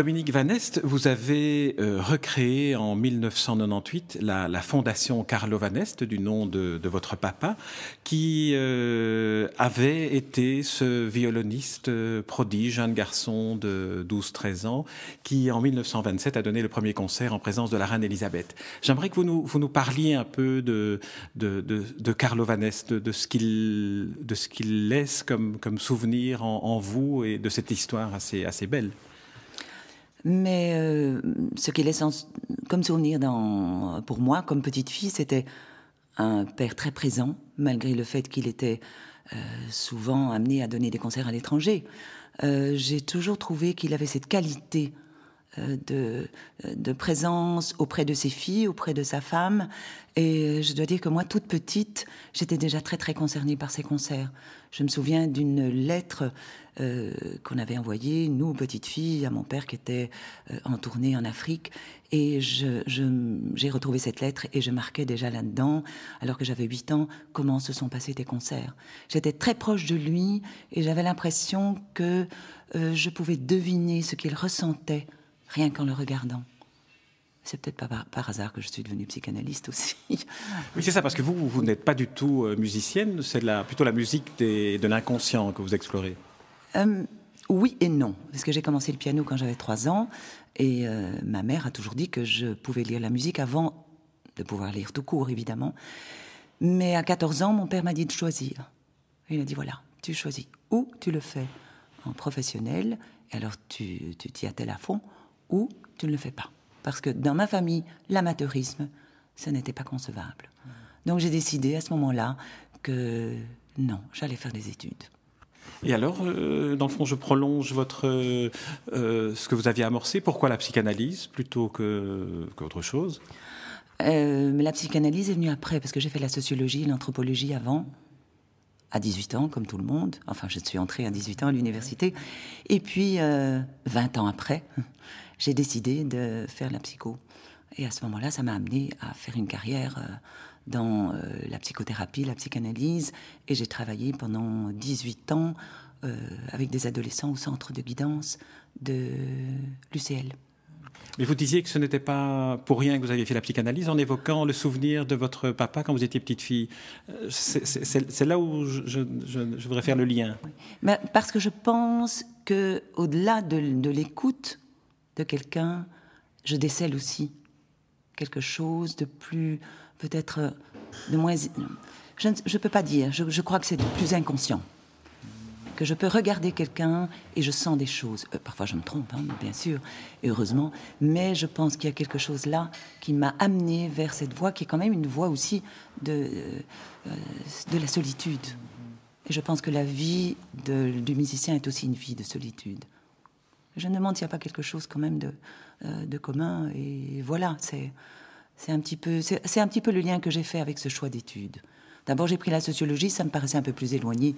Dominique Van Est, vous avez euh, recréé en 1998 la, fondation Carlo Van Est, du nom de, votre papa, qui euh, avait été ce violoniste euh, prodige, jeune garçon de 12-13 ans, qui en 1927 a donné le premier concert en présence de la reine Elisabeth. J'aimerais que vous nous, parliez un peu de, de, de, Carlo Van Est, de, ce qu'il laisse comme, souvenir en, vous et de cette histoire assez belle. Mais euh, ce qui laisse comme souvenir dans, pour moi, comme petite fille, c'était un père très présent, malgré le fait qu'il était euh, souvent amené à donner des concerts à l'étranger. Euh, j'ai toujours trouvé qu'il avait cette qualité de, de, présence auprès de ses filles, auprès de sa femme. Et je dois dire que moi, toute petite, j'étais déjà très très concernée par ses concerts. Je me souviens d'une lettre euh, qu'on avait envoyée, nous, petites filles, à mon père qui était euh, en tournée en Afrique. Et j'ai retrouvé cette lettre et je marquais déjà là-dedans, alors que j'avais 8 ans, comment se sont passés tes concerts. J'étais très proche de lui et j'avais l'impression que euh, je pouvais deviner ce qu'il ressentait rien qu'en le regardant. C'est peut-être pas par, hasard que je suis devenue psychanalyste aussi. Oui, c'est ça, parce que vous, vous n'êtes pas du tout euh, musicienne, c'est plutôt la musique de l'inconscient que vous explorez. Euh, oui et non, parce que j'ai commencé le piano quand j'avais 3 ans, et euh, ma mère a toujours dit que je pouvais lire la musique avant de pouvoir lire tout court, évidemment. Mais à 14 ans, mon père m'a dit de choisir. Il a dit, voilà, tu choisis. Ou tu le fais en professionnel, et alors tu t'y attelles à fond, ou tu ne le fais pas. Parce que dans ma famille, l'amateurisme, ça n'était pas concevable. Donc j'ai décidé à ce moment-là que non, j'allais faire des études. Et alors, euh, dans le fond, je prolonge votre, euh, euh, ce que vous aviez amorcé. Pourquoi la psychanalyse plutôt qu'autre chose? La psychanalyse est venue après, parce que j'ai fait la sociologie et l'anthropologie avant, à 18 ans, comme tout le monde. Enfin, je suis entrée à 18 ans à l'université. Et puis, 20 ans après, j'ai décidé de faire la psycho. Et à ce moment-là, ça m'a amené à faire une carrière euh, dans euh, la psychothérapie, la psychanalyse. Et j'ai travaillé pendant 18 ans euh, avec des adolescents au centre de guidance de l'UCL. Mais vous disiez que ce n'était pas pour rien que vous aviez fait la psychanalyse en évoquant le souvenir de votre papa quand vous étiez petite fille. C'est là où je, voudrais faire le lien. Mais parce que je pense que au-delà de l'écoute, de quelqu'un, je décèle aussi quelque chose de plus, peut-être, de moins... Je ne peux pas dire, je, crois que c'est plus inconscient. Que je peux regarder quelqu'un et je sens des choses. Euh, parfois je me trompe, hein, bien sûr, heureusement, mais je pense qu'il y a quelque chose là qui m'a amené vers cette voie qui est quand même une voie aussi de, euh, de la solitude. Et je pense que la vie du musicien est aussi une vie de solitude. Je me demande s'il n'y a pas quelque chose quand même de, euh, de commun. Et voilà, c'est un petit peu un petit peu le lien que j'ai fait avec ce choix d'études. D'abord, j'ai pris la sociologie, ça me paraissait un peu plus éloigné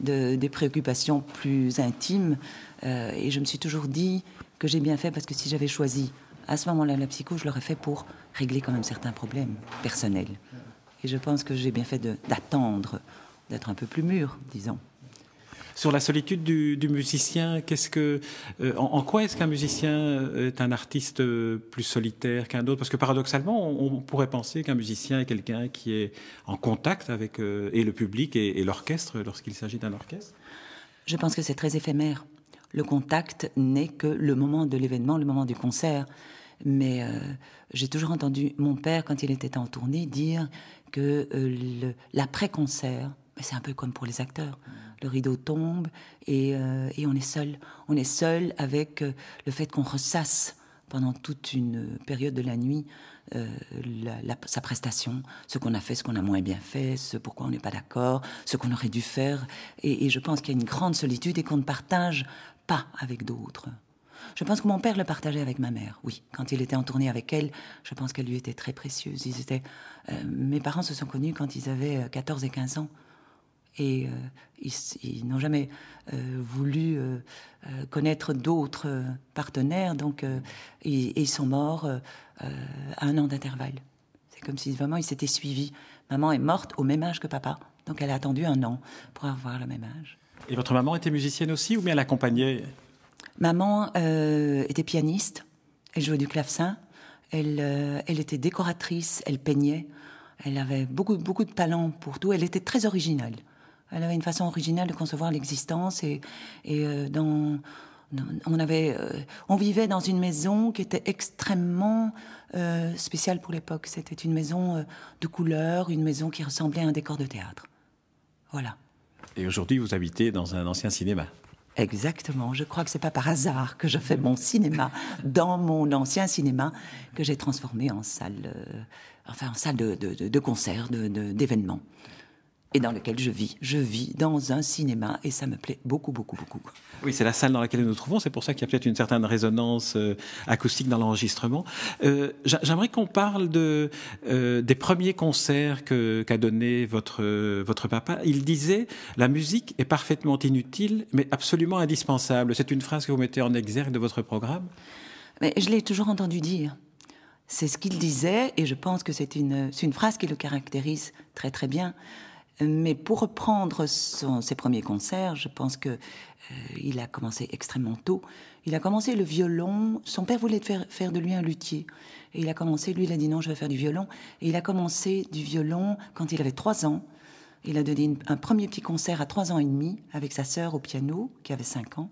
de, des préoccupations plus intimes. Euh, et je me suis toujours dit que j'ai bien fait parce que si j'avais choisi à ce moment-là la psycho, je l'aurais fait pour régler quand même certains problèmes personnels. Et je pense que j'ai bien fait d'attendre, d'être un peu plus mûr, disons. Sur la solitude du, musicien, qu'est-ce que, euh, en, quoi est-ce qu'un musicien euh, est un artiste euh, plus solitaire qu'un autre? Parce que paradoxalement, on, pourrait penser qu'un musicien est quelqu'un qui est en contact avec et le public et, l'orchestre lorsqu'il s'agit d'un orchestre? Je pense que c'est très éphémère. Le contact n'est que le moment de l'événement, le moment du concert. Mais j'ai toujours entendu mon père, quand il était en tournée, dire que l'après-concert, c'est un peu comme pour les acteurs le rideau tombe euh, et, on est seul. On est seul avec euh, le fait qu'on ressasse pendant toute une période de la nuit euh, sa prestation, ce qu'on a fait, ce qu'on a moins bien fait, ce pourquoi on n'est pas d'accord, ce qu'on aurait dû faire. Et, je pense qu'il y a une grande solitude et qu'on ne partage pas avec d'autres. Je pense que mon père le partageait avec ma mère, oui. Quand il était en tournée avec elle, je pense qu'elle lui était très précieuse. Ils étaient, mes parents se sont connus quand ils avaient 14 et 15 ans. Et ils, ils n'ont jamais voulu connaître d'autres partenaires, donc et, ils sont morts à un an d'intervalle. C'est comme si vraiment ils s'étaient suivis. Maman est morte au même âge que papa, donc elle a attendu un an pour avoir le même âge. Et votre maman était musicienne aussi ou bien elle accompagnait? Maman euh, était pianiste, elle jouait du clavecin, elle, euh, elle était décoratrice, elle peignait, elle avait beaucoup, beaucoup de talent pour tout, elle était très originale. Elle avait une façon originale de concevoir l'existence et, et euh, dans, on, avait, on vivait dans une maison qui était extrêmement spéciale pour l'époque. C'était une maison de couleur, une maison qui ressemblait à un décor de théâtre. Voilà. Et aujourd'hui, vous habitez dans un ancien cinéma. Exactement. Je crois que c'est pas par hasard que je fais mon cinéma dans mon ancien cinéma que j'ai transformé en salle, euh, enfin en salle de, de, de concert, d'événements et dans lequel je vis. Je vis dans un cinéma et ça me plaît beaucoup, beaucoup, beaucoup. Oui, c'est la salle dans laquelle nous nous trouvons. C'est pour ça qu'il y a peut-être une certaine résonance euh, acoustique dans l'enregistrement. Euh, J'aimerais qu'on parle de, euh, des premiers concerts qu'a donné votre, votre papa. Il disait La musique est parfaitement inutile, mais absolument indispensable. C'est une phrase que vous mettez en exergue de votre programme mais Je l'ai toujours entendu dire. C'est ce qu'il disait et je pense que c'est une, une phrase qui le caractérise très très bien. Mais pour reprendre ses premiers concerts, je pense que euh, il a commencé extrêmement tôt. Il a commencé le violon. Son père voulait faire, de lui un luthier. Et il a commencé, lui, il a dit non, je vais faire du violon. Et il a commencé du violon quand il avait trois ans. Il a donné un premier petit concert à trois ans et demi avec sa sœur au piano, qui avait cinq ans.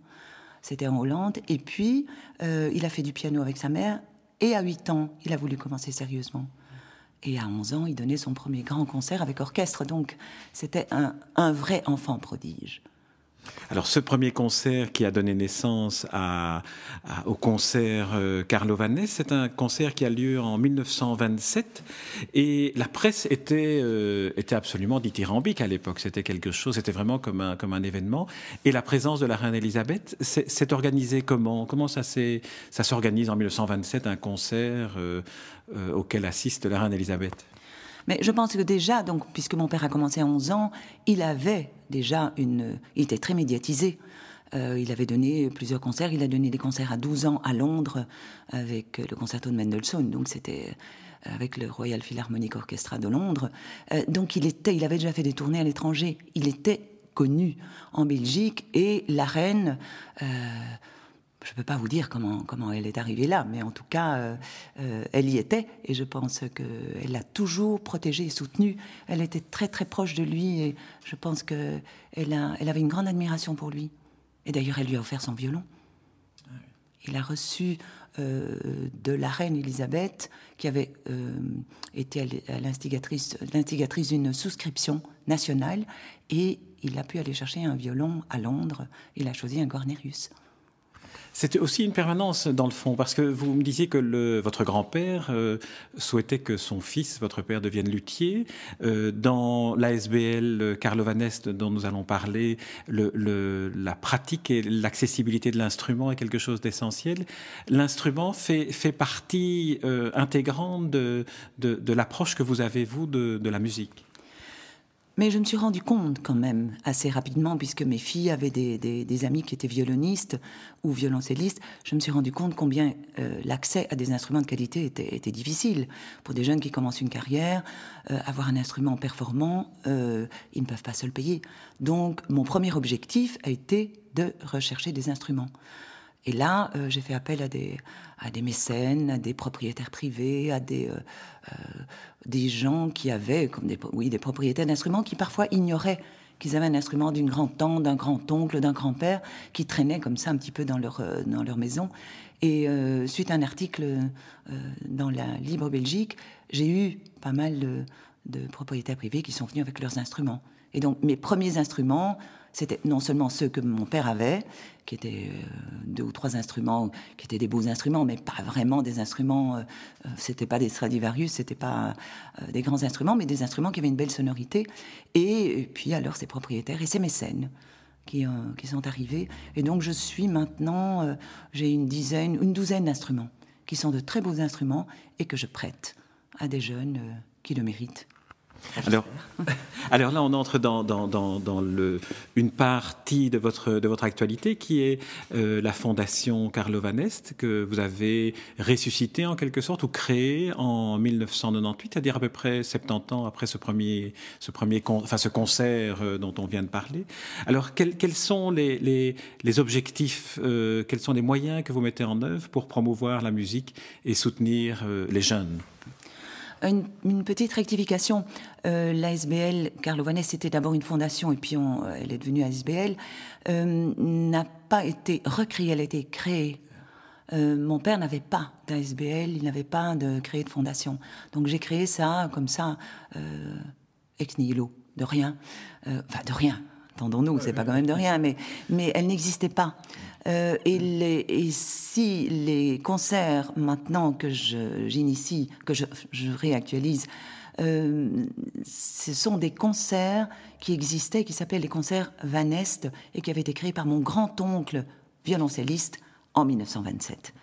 C'était en Hollande. Et puis, euh, il a fait du piano avec sa mère. Et à huit ans, il a voulu commencer sérieusement. Et à 11 ans, il donnait son premier grand concert avec orchestre. Donc, c'était un, un, vrai enfant prodige. Alors ce premier concert qui a donné naissance au concert euh, Carlo c'est un concert qui a lieu en 1927 et la presse était, euh, était absolument dithyrambique à l'époque. C'était quelque chose, c'était vraiment comme un, comme un événement. Et la présence de la reine Elisabeth s'est organisée comment? Comment ça s'organise en 1927 un concert euh, auquel assiste la reine Elisabeth? Mais je pense que déjà, donc, puisque mon père a commencé à 11 ans, il avait déjà. Il était très médiatisé. Euh, il avait donné plusieurs concerts. Il a donné des concerts à 12 ans à Londres avec le concerto de Mendelssohn. Donc c'était avec le Royal Philharmonic Orchestra de Londres. Euh, donc il avait déjà fait des tournées à l'étranger. Il était connu en Belgique et la reine. Euh, je ne peux pas vous dire comment, elle est arrivée là, mais en tout cas, euh, euh, elle y était et je pense qu'elle l'a toujours protégé et soutenu. Elle était très très proche de lui et je pense qu'elle elle avait une grande admiration pour lui. Et d'ailleurs, elle lui a offert son violon. Il a reçu euh, de la reine Elisabeth, qui avait été l'instigatrice d'une souscription nationale, et il a pu aller chercher un violon à Londres. Il a choisi un Cornerius. C'était aussi une permanence dans le fond, parce que vous me disiez que le, votre grand-père euh, souhaitait que son fils, votre père, devienne luthier. Euh, dans l'ASBL euh, Carlovanest dont nous allons parler, le, le, la pratique et l'accessibilité de l'instrument est quelque chose d'essentiel. L'instrument fait, fait partie euh, intégrante de, de, de l'approche que vous avez, vous, de, de la musique. Mais je me suis rendu compte quand même assez rapidement, puisque mes filles avaient des, des, amis qui étaient violonistes ou violoncellistes, je me suis rendu compte combien euh, l'accès à des instruments de qualité était, difficile. Pour des jeunes qui commencent une carrière, euh, avoir un instrument performant, euh, ils ne peuvent pas se le payer. Donc mon premier objectif a été de rechercher des instruments. Et là, euh, j'ai fait appel à des, mécènes, à des propriétaires privés, à des, euh, euh, gens qui avaient, des, oui, des propriétaires d'instruments qui parfois ignoraient qu'ils avaient un instrument d'une grand-tante, d'un grand-oncle, d'un grand-père, qui traînait comme ça un petit peu dans leur, maison. Et suite à un article dans la Libre Belgique, j'ai eu pas mal de propriétaires privés qui sont venus avec leurs instruments. Et donc mes premiers instruments, c'était non seulement ceux que mon père avait, qui étaient euh, deux ou trois instruments, qui étaient des beaux instruments, mais pas vraiment des instruments. Euh, euh c'était pas des Stradivarius, c'était pas des grands instruments, mais des instruments qui avaient une belle sonorité. Et, puis alors ses propriétaires et ses mécènes. qui, qui sont arrivés. Et donc je suis maintenant, j'ai une dizaine, une douzaine d'instruments qui sont de très beaux instruments et que je prête à des jeunes qui le méritent. Alors, alors là, on entre dans, une partie de votre, de votre actualité qui est euh, la fondation Carlo Vanest que vous avez ressuscité en quelque sorte ou créée en 1998, c'est-à-dire à peu près 70 ans après ce premier, ce premier enfin, ce concert euh, dont on vient de parler. Alors, quels, quels sont les, les, les objectifs, euh, quels sont les moyens que vous mettez en œuvre pour promouvoir la musique et soutenir les jeunes? Une, petite rectification. Euh, L'ASBL, Carlo Vanès, c'était d'abord une fondation et puis euh, elle est devenue ASBL, euh, n'a pas été recréée, elle a été créée. Mon père n'avait pas d'ASBL, il n'avait pas de créé de fondation. Donc j'ai créé ça comme ça, ex nihilo, de rien. Enfin, de rien, entendons-nous, c'est pas quand même de rien, mais, mais elle n'existait pas. Euh, et, si les concerts, maintenant que j'initie, que je, réactualise, euh, ce sont des concerts qui existaient, qui s'appellent les concerts Van Est, et qui avaient été créés par mon grand-oncle violoncelliste en 1927.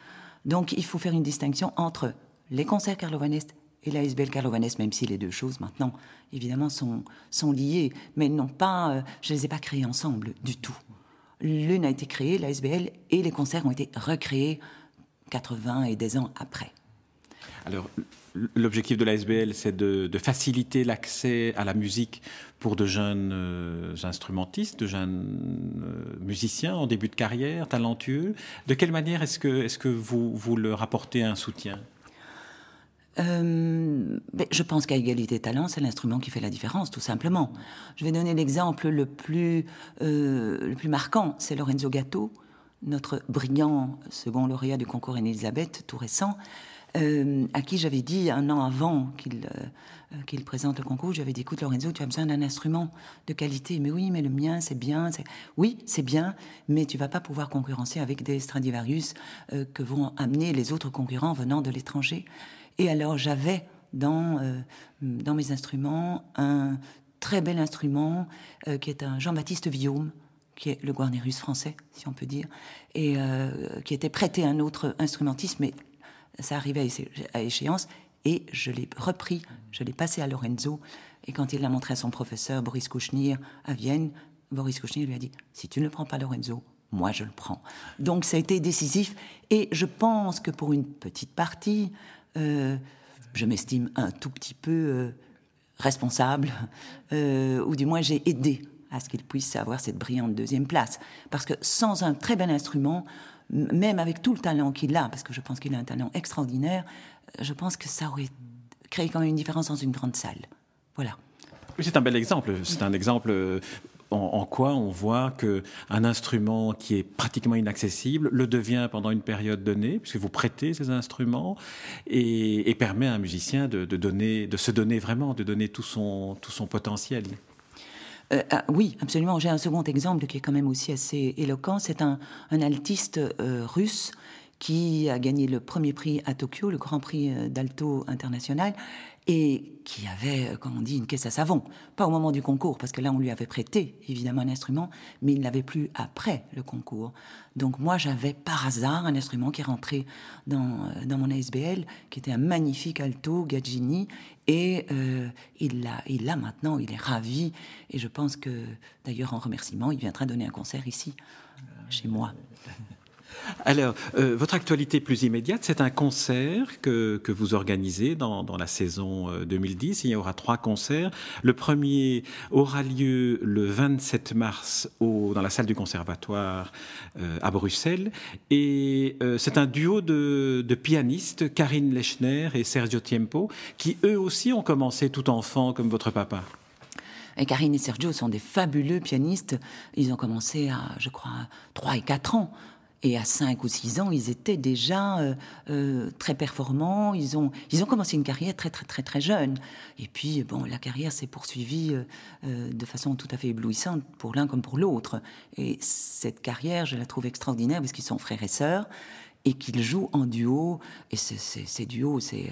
Donc il faut faire une distinction entre les concerts Carlo Van Est et la SBL Carlo Van Est, même si les deux choses maintenant, évidemment, sont, sont liées, mais non pas, euh, je ne les ai pas créés ensemble du tout. L'une a été créée, la SBL, et les concerts ont été recréés 80 et des ans après. Alors, l'objectif de la SBL, c'est de, faciliter l'accès à la musique pour de jeunes euh, instrumentistes, de jeunes euh, musiciens en début de carrière, talentueux. De quelle manière est-ce que, est -ce que vous, vous leur apportez un soutien? Euh, je pense qu'à égalité de talent, c'est l'instrument qui fait la différence, tout simplement. Je vais donner l'exemple le plus, euh, le plus marquant, c'est Lorenzo Gatto, notre brillant second lauréat du concours Elisabeth, tout récent, euh, à qui j'avais dit un an avant qu'il qu'il présente le concours, j'avais dit écoute Lorenzo, tu as besoin d'un instrument de qualité. Mais oui, mais le mien, c'est bien. Oui, c'est bien, mais tu vas pas pouvoir concurrencer avec des Stradivarius que vont amener les autres concurrents venant de l'étranger. Et alors j'avais dans, euh, dans mes instruments un très bel instrument euh, qui est un Jean-Baptiste Villaume, qui est le Guarnerius français, si on peut dire, et euh, qui était prêté à un autre instrumentiste, mais ça arrivait à échéance, et je l'ai repris, je l'ai passé à Lorenzo, et quand il l'a montré à son professeur Boris Kouchnir à Vienne, Boris Kouchnir lui a dit, si tu ne le prends pas Lorenzo, moi je le prends. Donc ça a été décisif, et je pense que pour une petite partie, je m'estime un tout petit peu euh, responsable, euh, ou du moins j'ai aidé à ce qu'il puisse avoir cette brillante deuxième place. Parce que sans un très bel instrument, même avec tout le talent qu'il a, parce que je pense qu'il a un talent extraordinaire, je pense que ça aurait créé quand même une différence dans une grande salle. Voilà. C'est un bel exemple. C'est un exemple en, quoi on voit qu'un instrument qui est pratiquement inaccessible le devient pendant une période donnée, puisque vous prêtez ces instruments, et, permet à un musicien de, donner, de se donner vraiment, de donner tout son, tout son potentiel. Euh, ah, oui, absolument. J'ai un second exemple qui est quand même aussi assez éloquent. C'est un, altiste euh, russe qui a gagné le premier prix à Tokyo, le Grand Prix euh, d'Alto international, et qui avait, euh, comme on dit, une caisse à savon. Pas au moment du concours, parce que là, on lui avait prêté, évidemment, un instrument, mais il ne l'avait plus après le concours. Donc moi, j'avais par hasard un instrument qui est rentré dans, euh, dans mon ASBL, qui était un magnifique alto Gaggini, et l'a il l'a maintenant, il est ravi, et je pense que, d'ailleurs, en remerciement, il viendra donner un concert ici, chez moi. Alors, euh, votre actualité plus immédiate, c'est un concert que, vous organisez dans, la saison 2010. Euh, Il y aura trois concerts. Le premier aura lieu le 27 mars dans la salle du conservatoire euh, à Bruxelles. Et c'est un duo de, de, pianistes, Karine Lechner et Sergio Tiempo, qui eux aussi ont commencé tout enfant comme votre papa. Et Karine et Sergio sont des fabuleux pianistes. Ils ont commencé à, je crois, 3 et 4 ans. Et à 5 ou 6 ans, ils étaient déjà euh, euh, très performants. Ils ont, ils ont commencé une carrière très, très, très, très jeune. Et puis, bon, la carrière s'est poursuivie euh, de façon tout à fait éblouissante pour l'un comme pour l'autre. Et cette carrière, je la trouve extraordinaire parce qu'ils sont frères et sœurs. Et qu'ils jouent en duo. Et ces duos, c'est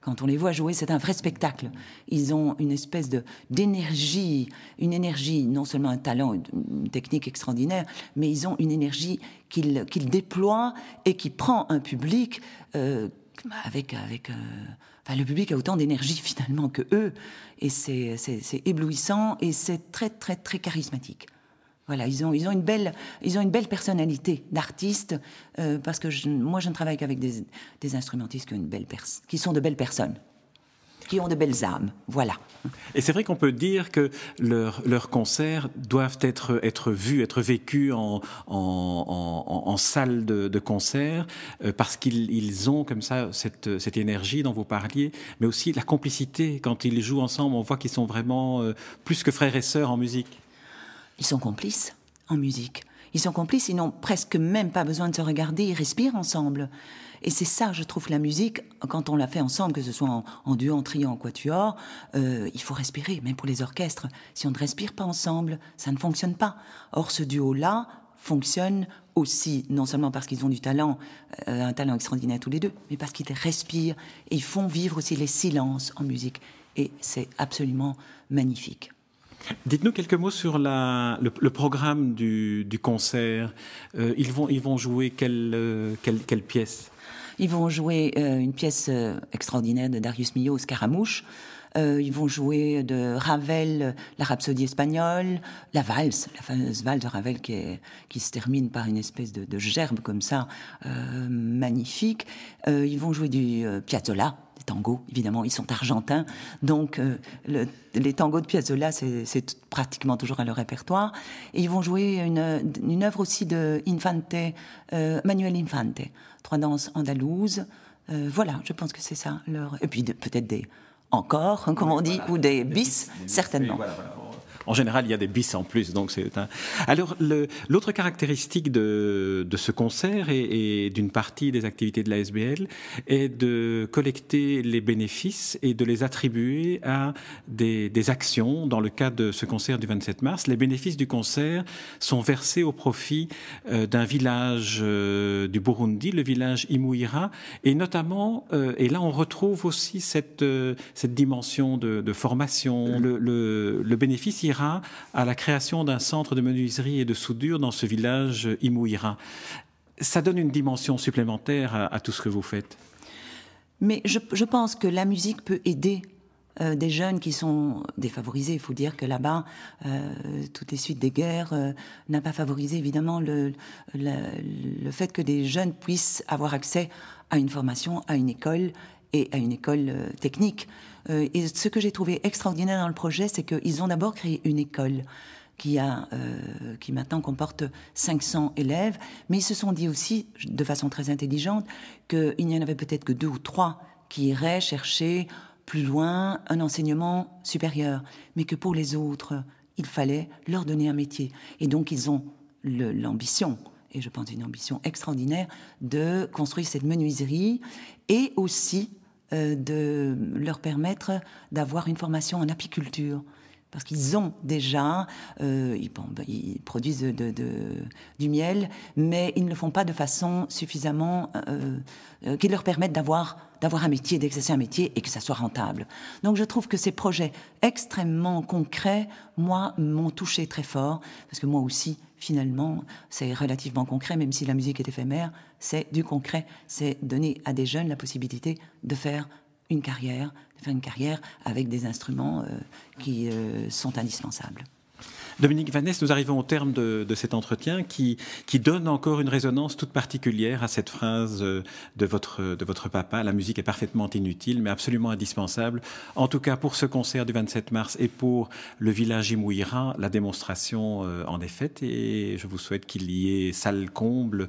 quand on les voit jouer, c'est un vrai spectacle. Ils ont une espèce de d'énergie, une énergie, non seulement un talent, une technique extraordinaire, mais ils ont une énergie qu'ils qu'ils déploient et qui prend un public euh, avec avec. Euh, le public a autant d'énergie finalement que eux, et c'est éblouissant et c'est très très très charismatique. Voilà, ils ont, ils ont, une, belle, ils ont une belle personnalité d'artiste, euh, parce que moi, je ne travaille qu'avec des, des, instrumentistes qui, ont une belle qui sont de belles personnes qui ont de belles âmes. Voilà. Et c'est vrai qu'on peut dire que leurs leur concerts doivent être, être vus, être vécus en, en, en, salle de, concert, euh, parce qu'ils ils ont comme ça cette, cette énergie dont vous parliez, mais aussi la complicité. Quand ils jouent ensemble, on voit qu'ils sont vraiment euh, plus que frères et sœurs en musique. Ils sont complices en musique. Ils sont complices, ils n'ont presque même pas besoin de se regarder, ils respirent ensemble. Et c'est ça, je trouve, la musique, quand on la fait ensemble, que ce soit en, duo, en trio, en quatuor, euh, il faut respirer, même pour les orchestres. Si on ne respire pas ensemble, ça ne fonctionne pas. Or, ce duo-là fonctionne aussi, non seulement parce qu'ils ont du talent, euh, un talent extraordinaire tous les deux, mais parce qu'ils respirent et ils font vivre aussi les silences en musique. Et c'est absolument magnifique. Dites-nous quelques mots sur le, programme du, concert. Euh, ils, vont, ils vont jouer quelle, euh, quelle, pièce? Ils vont jouer euh, une pièce extraordinaire de Darius Milhaud, Scaramouche. ils vont jouer de Ravel, la Rhapsodie espagnole, la valse, la fameuse valse de Ravel qui, qui se termine par une espèce de, de gerbe comme ça, magnifique. ils vont jouer du Piazzolla, tangos, évidemment, ils sont argentins, donc euh, les tangos de Piazzolla, c'est pratiquement toujours à leur répertoire. Et ils vont jouer une, une œuvre aussi de Infante, euh, Manuel Infante, trois danses andalouses. Euh, voilà, je pense que c'est ça leur. Et puis peut-être des encore, hein, comme on dit, ou des bis, certainement. En général, il y a des bis en plus. Donc c'est un... Alors, l'autre caractéristique de, de, ce concert et, d'une partie des activités de la SBL est de collecter les bénéfices et de les attribuer à des, des actions dans le cadre de ce concert du 27 mars. Les bénéfices du concert sont versés au profit euh, d'un village euh, du Burundi, le village Imouira, et notamment, euh, et là on retrouve aussi cette, cette dimension de, de formation. Le, le, le bénéfice ira à la création d'un centre de menuiserie et de soudure dans ce village Imouira. Ça donne une dimension supplémentaire à, tout ce que vous faites. Mais je, pense que la musique peut aider euh, des jeunes qui sont défavorisés. Il faut dire que là-bas, euh, toutes les suites des guerres euh, n'a pas favorisé évidemment le, le, fait que des jeunes puissent avoir accès à une formation, à une école et à une école technique. Euh, et ce que j'ai trouvé extraordinaire dans le projet, c'est qu'ils ont d'abord créé une école qui, a, euh, qui maintenant comporte 500 élèves, mais ils se sont dit aussi, de façon très intelligente, qu'il n'y en avait peut-être que deux ou trois qui iraient chercher plus loin un enseignement supérieur, mais que pour les autres, il fallait leur donner un métier. Et donc ils ont l'ambition, et je pense une ambition extraordinaire, de construire cette menuiserie et aussi euh, de leur permettre d'avoir une formation en apiculture. Parce qu'ils ont déjà, euh, ils, produisent du miel, mais ils ne le font pas de façon suffisamment euh, qui leur permette d'avoir d'avoir un métier, d'exercer un métier et que ça soit rentable. Donc je trouve que ces projets extrêmement concrets, moi, m'ont touché très fort, parce que moi aussi, finalement, c'est relativement concret, même si la musique est éphémère, c'est du concret, c'est donner à des jeunes la possibilité de faire une carrière, de faire une carrière avec des instruments euh, qui euh, sont indispensables. Dominique Vanès, nous arrivons au terme de, cet entretien qui, donne encore une résonance toute particulière à cette phrase euh, de votre, de votre papa. La musique est parfaitement inutile, mais absolument indispensable. En tout cas, pour ce concert du 27 mars et pour le village Imouira, la démonstration en est faite et je vous souhaite qu'il y ait salle comble.